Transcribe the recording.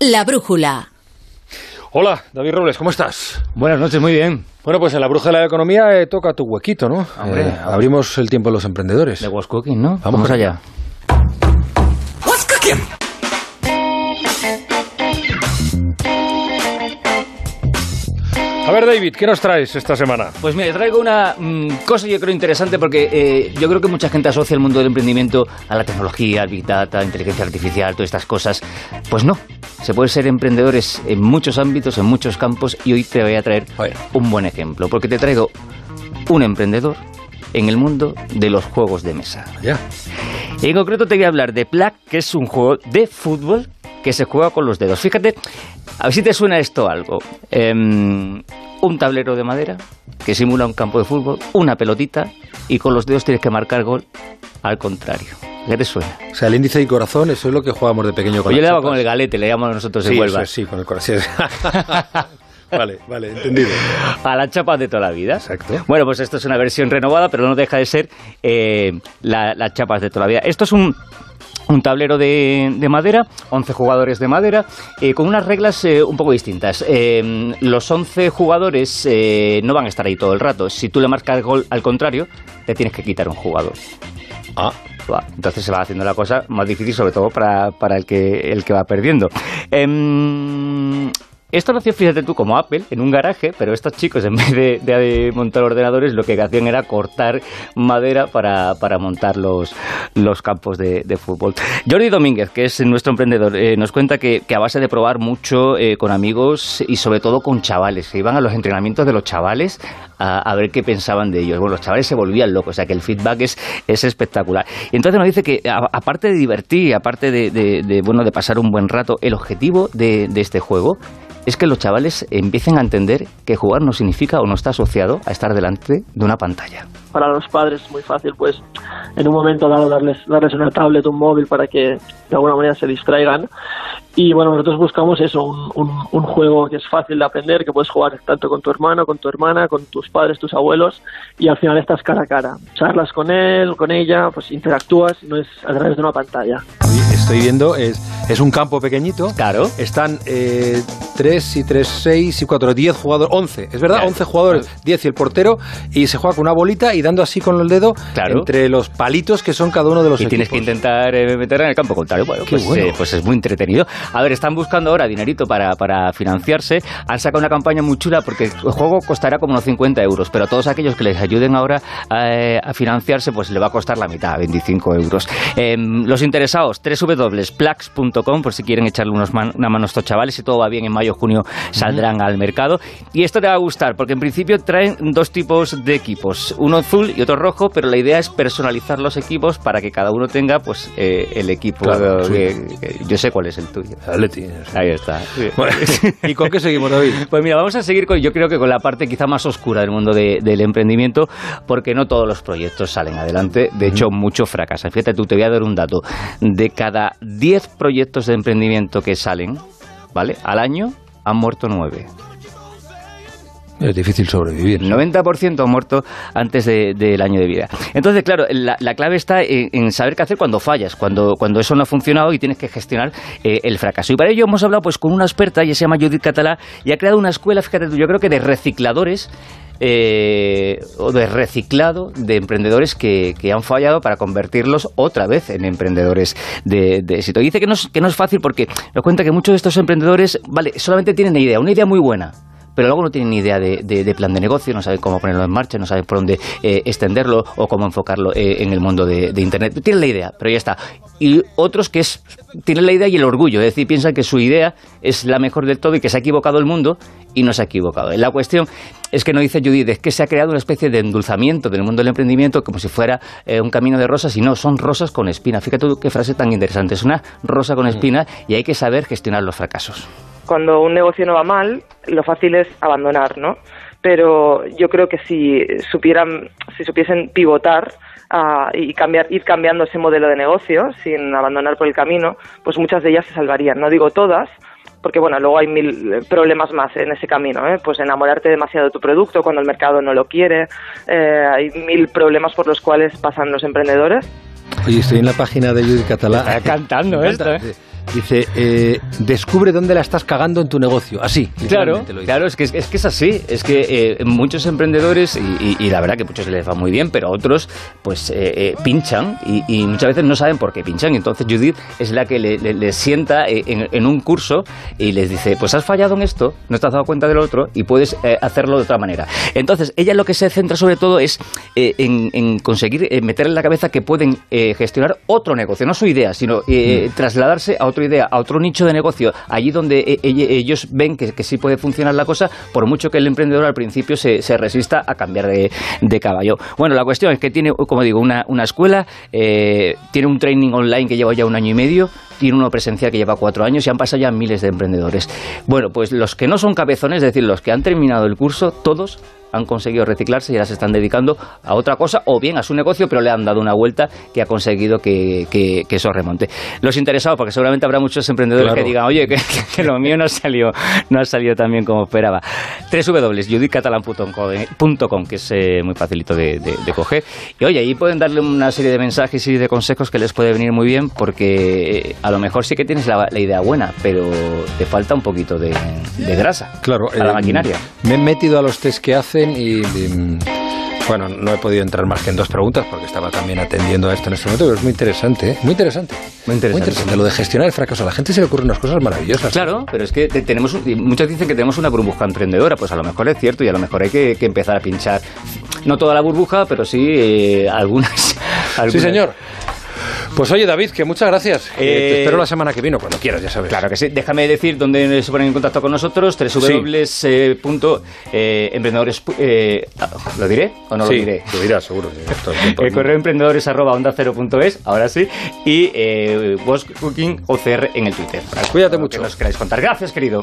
La brújula. Hola, David Robles, ¿cómo estás? Buenas noches, muy bien. Bueno, pues en la brújula de la economía eh, toca tu huequito, ¿no? Hombre, Eh, abrimos el tiempo de los emprendedores. De Was Cooking, ¿no? Vamos Vamos allá. allá. Ver, David, ¿qué nos traes esta semana? Pues mira, traigo una mm, cosa yo creo interesante porque eh, yo creo que mucha gente asocia el mundo del emprendimiento a la tecnología, al Big Data, inteligencia artificial, todas estas cosas. Pues no, se puede ser emprendedores en muchos ámbitos, en muchos campos y hoy te voy a traer un buen ejemplo porque te traigo un emprendedor en el mundo de los juegos de mesa. Ya. En concreto te voy a hablar de Plaque, que es un juego de fútbol que se juega con los dedos. Fíjate, a ver si te suena esto algo. Em, un tablero de madera que simula un campo de fútbol, una pelotita y con los dedos tienes que marcar gol al contrario. ¿Qué te suena? O sea, el índice y corazón, eso es lo que jugábamos de pequeño con yo le las daba chapas. con el galete, le llamamos nosotros en Sí, Huelva. eso es, sí, con el corazón. vale, vale, entendido. A la chapa de toda la vida. Exacto. Bueno, pues esto es una versión renovada, pero no deja de ser eh, la- las chapas de toda la vida. Esto es un, un tablero de, de madera, 11 jugadores de madera, eh, con unas reglas eh, un poco distintas. Eh, los 11 jugadores no van a estar ahí todo el rato. Si tú le marcas gol al contrario, te tienes que quitar un jugador. Ah, Entonces se va haciendo la cosa más difícil, sobre todo para, para el, que, el que va perdiendo. Esto nació, fíjate tú, como Apple, en un garaje, pero estos chicos, en vez de, montar ordenadores, lo que hacían era cortar madera para, para montar los, los campos de, fútbol. Jordi Domínguez, que es nuestro emprendedor, eh, nos cuenta que, a base de probar mucho eh, con amigos y sobre todo con chavales, que iban a los entrenamientos de los chavales a, a ver qué pensaban de ellos. Bueno, los chavales se volvían locos, o sea que el feedback es, es espectacular. Entonces nos dice que, aparte de divertir, aparte de, bueno, de pasar un buen rato, el objetivo de este juego es que los chavales empiecen a entender que jugar no significa o no está asociado a estar delante de una pantalla. Para los padres es muy fácil, pues en un momento dado darles, darles una tablet, un móvil para que de alguna manera se distraigan. Y bueno, nosotros buscamos eso, un, un, un juego que es fácil de aprender, que puedes jugar tanto con tu hermano, con tu hermana, con tus padres, tus abuelos, y al final estás cara a cara. Charlas con él, con ella, pues interactúas, no es a través de una pantalla. estoy viendo, es, es un campo pequeñito. Claro. Están eh, 3 y 3, 6 y 4, 10 jugadores, 11, es verdad, Claro. 11 jugadores, 10 y el portero, y se juega con una bolita y así con el dedo Claro. entre los palitos que son cada uno de los y tienes que intentar eh, meter en el campo contrario. Bueno, pues, bueno. eh, pues es muy entretenido. A ver, están buscando ahora dinerito para, para financiarse. Han sacado una campaña muy chula porque el juego costará como unos 50 euros, pero a todos aquellos que les ayuden ahora a, a financiarse, pues le va a costar la mitad, 25 euros. Eh, los interesados, www.plax.com por si quieren echarle unos man- una mano a estos chavales. Si todo va bien, en mayo junio saldrán al mercado. Y esto te va a gustar porque en principio traen dos tipos de equipos, uno azul y otro rojo, pero la idea es personalizar los equipos para que cada uno tenga pues eh, el equipo Claro, que- que- yo sé cuál es el tuyo. Atleti. Ahí está. Bueno, ¿Y con qué seguimos, David? Pues mira, vamos a seguir con, yo creo que con la parte quizá más oscura del mundo de- del emprendimiento, porque no todos los proyectos salen adelante, de hecho muchos fracasan. Fíjate tú, te voy a dar un dato. De cada 10 proyectos de emprendimiento que salen, ¿vale? Al año han muerto 9. Es difícil sobrevivir. El 90% han muerto antes de- del año de vida. Entonces, claro, la, la clave está en, en saber qué hacer cuando fallas, cuando, cuando eso no ha funcionado y tienes que gestionar eh, el fracaso. Y para ello hemos hablado pues con una experta, ella se llama Judith Catalá, y ha creado una escuela, fíjate tú, yo creo que de recicladores eh, o de reciclado de emprendedores que, que han fallado para convertirlos otra vez en emprendedores de, de éxito. Y dice que no, es, que no es fácil porque nos cuenta que muchos de estos emprendedores, vale, solamente tienen una idea, una idea muy buena pero luego no tienen ni idea de, de- de plan de negocio, no saben cómo ponerlo en marcha, no saben por dónde eh, extenderlo o cómo enfocarlo eh, en el mundo de, de Internet. Tienen la idea, pero ya está. Y otros que es, tienen la idea y el orgullo, es decir, piensan que su idea es la mejor del todo y que se ha equivocado el mundo y no se ha equivocado. La cuestión es que no dice Judith, es que se ha creado una especie de endulzamiento del mundo del emprendimiento como si fuera eh, un camino de rosas y no, son rosas con espina. Fíjate tú qué frase tan interesante, es una rosa con espina y hay que saber gestionar los fracasos. Cuando un negocio no va mal, lo fácil es abandonar, ¿no? Pero yo creo que si supieran, si supiesen pivotar ah, y cambiar, ir cambiando ese modelo de negocio sin abandonar por el camino, pues muchas de ellas se salvarían. No digo todas, porque bueno, luego hay mil eh, problemas más en ese camino, ¿eh? pues enamorarte demasiado de tu producto cuando el mercado no lo quiere, eh, hay mil problemas por los cuales pasan los emprendedores. Oye, estoy en la página de Judith Catalá. Está cantando esto. ¿eh? Dice, eh, descubre dónde la estás cagando en tu negocio. Así. Claro, claro, es que es, que es así. Es que eh, muchos emprendedores, y, y- y la verdad que muchos les va muy bien, pero otros pues eh, pinchan y, y muchas veces no saben por qué pinchan. Y entonces Judith es la que le- le- les sienta en, en un curso y les dice, pues has fallado en esto, no te has dado cuenta del otro y puedes hacerlo de otra manera. Entonces ella lo que se centra sobre todo es en, en conseguir meter en la cabeza que pueden gestionar otro negocio, no su idea, sino eh, trasladarse a otra idea, a otro nicho de negocio, allí donde eh, ell- ellos ven que, sí puede funcionar la cosa, por mucho que el emprendedor al principio se, resista a cambiar de, de caballo. Bueno, la cuestión es que tiene, como digo, una, una escuela, eh, tiene un training online que lleva ya un año y medio, tiene uno presencial que lleva cuatro años y han pasado ya miles de emprendedores. Bueno, pues los que no son cabezones, es decir, los que han terminado el curso, todos han conseguido reciclarse y ahora se están dedicando a otra cosa o bien a su negocio, pero le han dado una vuelta que ha conseguido que, que- que eso remonte. Los interesados, porque seguramente habrá muchos emprendedores Claro. que digan, oye, que, que lo mío no ha salido, no ha salido tan bien como esperaba. www.judithcatalan.com, que es eh, muy facilito de, de- de coger. Y oye, ahí pueden darle una serie de mensajes y de consejos que les puede venir muy bien, porque eh, a lo mejor sí que tienes la, la idea buena, pero te falta un poquito de, de grasa Claro. a la eh, maquinaria. Me he metido a los test que hacen y, y, bueno, no he podido entrar más que en dos preguntas porque estaba también atendiendo a esto en este momento, pero es muy interesante, ¿eh? Muy interesante. Muy interesante. Lo de gestionar el fracaso. A la gente se le ocurren unas cosas maravillosas. Claro, pero es que te- tenemos muchos dicen que tenemos una burbuja emprendedora, pues a lo mejor es cierto y a lo mejor hay que, que empezar a pinchar no toda la burbuja, pero sí eh, algunas, Sí, algunas. señor. Pues oye, David, que muchas gracias. Eh, Eh, te espero la semana que viene, cuando quieras, ya sabes. Claro que sí. Déjame decir dónde se ponen en contacto con nosotros. www.emprendedores. Eh, ah, ¿Lo diré o no sí, lo diré? Lo dirás, seguro. sí, el correo emprendedores arroba onda cero punto es, ahora sí, y eh, Bosch Cooking OCR en el Twitter. Cuídate mucho. Que nos queráis contar. Gracias, querido.